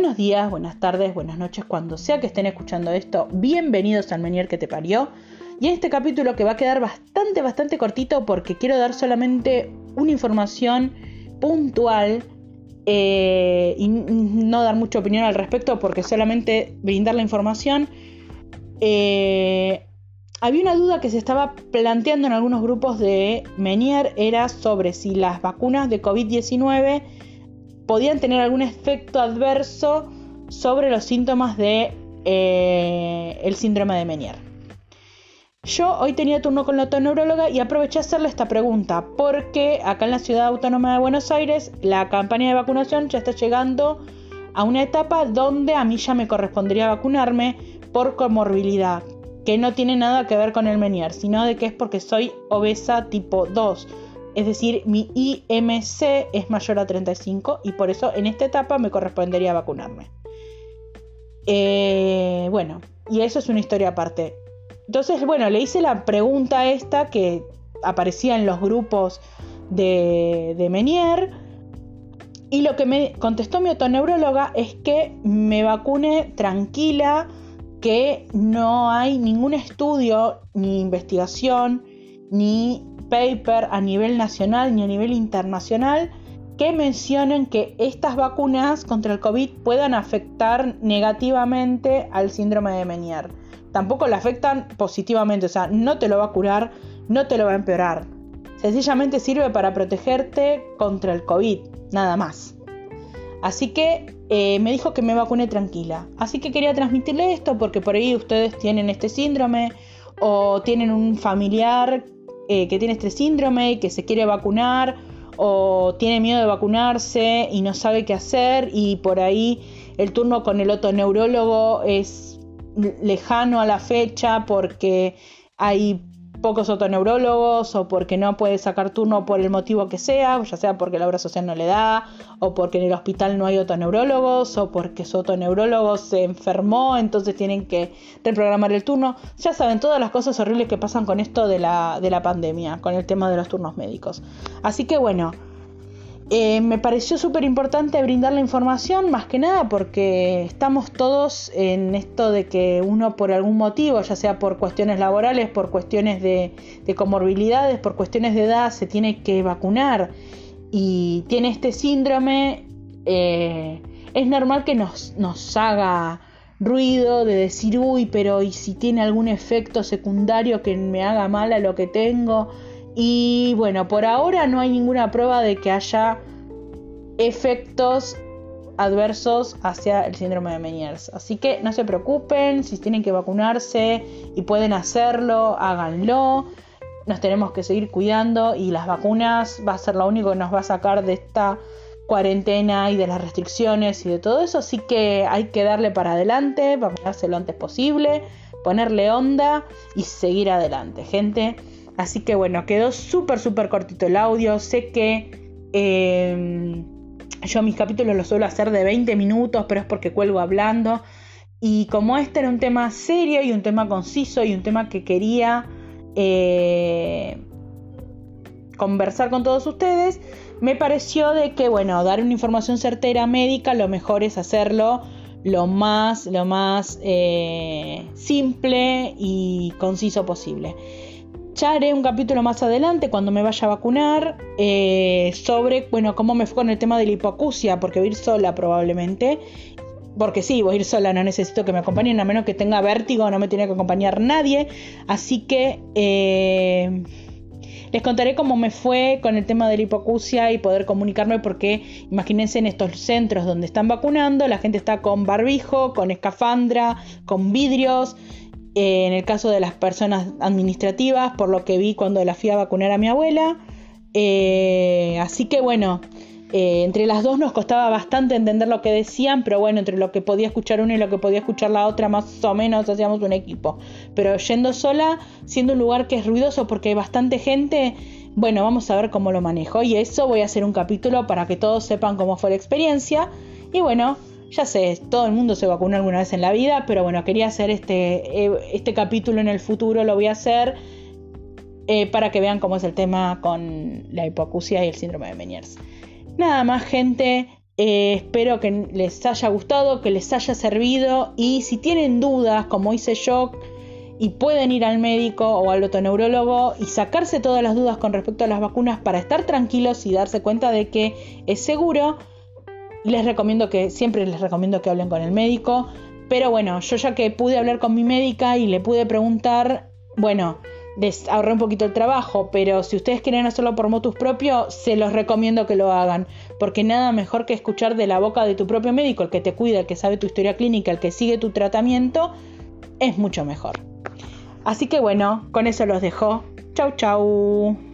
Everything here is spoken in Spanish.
buenos días, buenas tardes, buenas noches, cuando sea que estén escuchando esto. Bienvenidos al Menier que te parió. Y en este capítulo que va a quedar bastante, bastante cortito porque quiero dar solamente una información puntual eh, y no dar mucha opinión al respecto porque solamente brindar la información. Eh, había una duda que se estaba planteando en algunos grupos de Menier, era sobre si las vacunas de COVID-19 podían tener algún efecto adverso sobre los síntomas de eh, síndrome de Menier. Yo hoy tenía turno con la otoneuróloga y aproveché a hacerle esta pregunta porque acá en la ciudad autónoma de Buenos Aires la campaña de vacunación ya está llegando a una etapa donde a mí ya me correspondería vacunarme por comorbilidad, que no tiene nada que ver con el Menier, sino de que es porque soy obesa tipo 2 es decir, mi IMC es mayor a 35 y por eso en esta etapa me correspondería vacunarme. Eh, bueno, y eso es una historia aparte. Entonces, bueno, le hice la pregunta esta que aparecía en los grupos de, de Menier. Y lo que me contestó mi otoneuróloga es que me vacune tranquila, que no hay ningún estudio, ni investigación, ni paper a nivel nacional ni a nivel internacional que mencionen que estas vacunas contra el COVID puedan afectar negativamente al síndrome de Menier. Tampoco le afectan positivamente, o sea, no te lo va a curar, no te lo va a empeorar. Sencillamente sirve para protegerte contra el COVID, nada más. Así que eh, me dijo que me vacune tranquila. Así que quería transmitirle esto porque por ahí ustedes tienen este síndrome o tienen un familiar eh, que tiene este síndrome y que se quiere vacunar o tiene miedo de vacunarse y no sabe qué hacer y por ahí el turno con el otoneurólogo es lejano a la fecha porque hay pocos otoneurólogos o porque no puede sacar turno por el motivo que sea, ya sea porque la obra social no le da, o porque en el hospital no hay otoneurólogos, o porque su otoneurólogo se enfermó, entonces tienen que reprogramar el turno. Ya saben todas las cosas horribles que pasan con esto de la, de la pandemia, con el tema de los turnos médicos. Así que bueno, eh, me pareció súper importante brindar la información, más que nada porque estamos todos en esto de que uno por algún motivo, ya sea por cuestiones laborales, por cuestiones de, comorbilidades, por cuestiones de edad, se tiene que vacunar y tiene este síndrome, eh, es normal que nos, nos haga ruido de decir, uy, pero ¿y si tiene algún efecto secundario que me haga mal a lo que tengo? Y bueno, por ahora no hay ninguna prueba de que haya efectos adversos hacia el síndrome de Meniers. Así que no se preocupen, si tienen que vacunarse y pueden hacerlo, háganlo. Nos tenemos que seguir cuidando y las vacunas va a ser lo único que nos va a sacar de esta cuarentena y de las restricciones y de todo eso. Así que hay que darle para adelante, vacunarse lo antes posible, ponerle onda y seguir adelante, gente. Así que bueno, quedó súper, súper cortito el audio. Sé que em, yo mis capítulos los suelo hacer de 20 minutos, pero es porque cuelgo hablando. Y como este era un tema serio y un tema conciso y un tema que quería eh, conversar con todos ustedes, me pareció de que, bueno, dar una información certera médica, lo mejor es hacerlo lo más, lo más eh, simple y conciso posible. Ya haré un capítulo más adelante cuando me vaya a vacunar eh, sobre, bueno, cómo me fue con el tema de la hipoacusia, porque voy a ir sola probablemente. Porque sí, voy a ir sola, no necesito que me acompañen, a menos que tenga vértigo, no me tiene que acompañar nadie. Así que eh, les contaré cómo me fue con el tema de la hipoacusia y poder comunicarme porque imagínense en estos centros donde están vacunando, la gente está con barbijo, con escafandra, con vidrios eh, en el caso de las personas administrativas, por lo que vi cuando la fui a vacunar a mi abuela. Eh, así que bueno, eh, entre las dos nos costaba bastante entender lo que decían, pero bueno, entre lo que podía escuchar una y lo que podía escuchar la otra, más o menos hacíamos un equipo. Pero yendo sola, siendo un lugar que es ruidoso porque hay bastante gente, bueno, vamos a ver cómo lo manejo. Y eso voy a hacer un capítulo para que todos sepan cómo fue la experiencia. Y bueno, ya sé, todo el mundo se vacunó alguna vez en la vida, pero bueno, quería hacer este, eh, este capítulo en el futuro, lo voy a hacer eh, para que vean cómo es el tema con la hipoacusia y el síndrome de Meniers. Nada más, gente. Eh, espero que les haya gustado, que les haya servido y si tienen dudas, como hice yo, y pueden ir al médico o al otoneurólogo y sacarse todas las dudas con respecto a las vacunas para estar tranquilos y darse cuenta de que es seguro. Les recomiendo que, siempre les recomiendo que hablen con el médico. Pero bueno, yo ya que pude hablar con mi médica y le pude preguntar, bueno, les ahorré un poquito el trabajo, pero si ustedes quieren hacerlo por motus propio, se los recomiendo que lo hagan, porque nada mejor que escuchar de la boca de tu propio médico, el que te cuida, el que sabe tu historia clínica, el que sigue tu tratamiento, es mucho mejor. Así que bueno, con eso los dejo. Chau chau.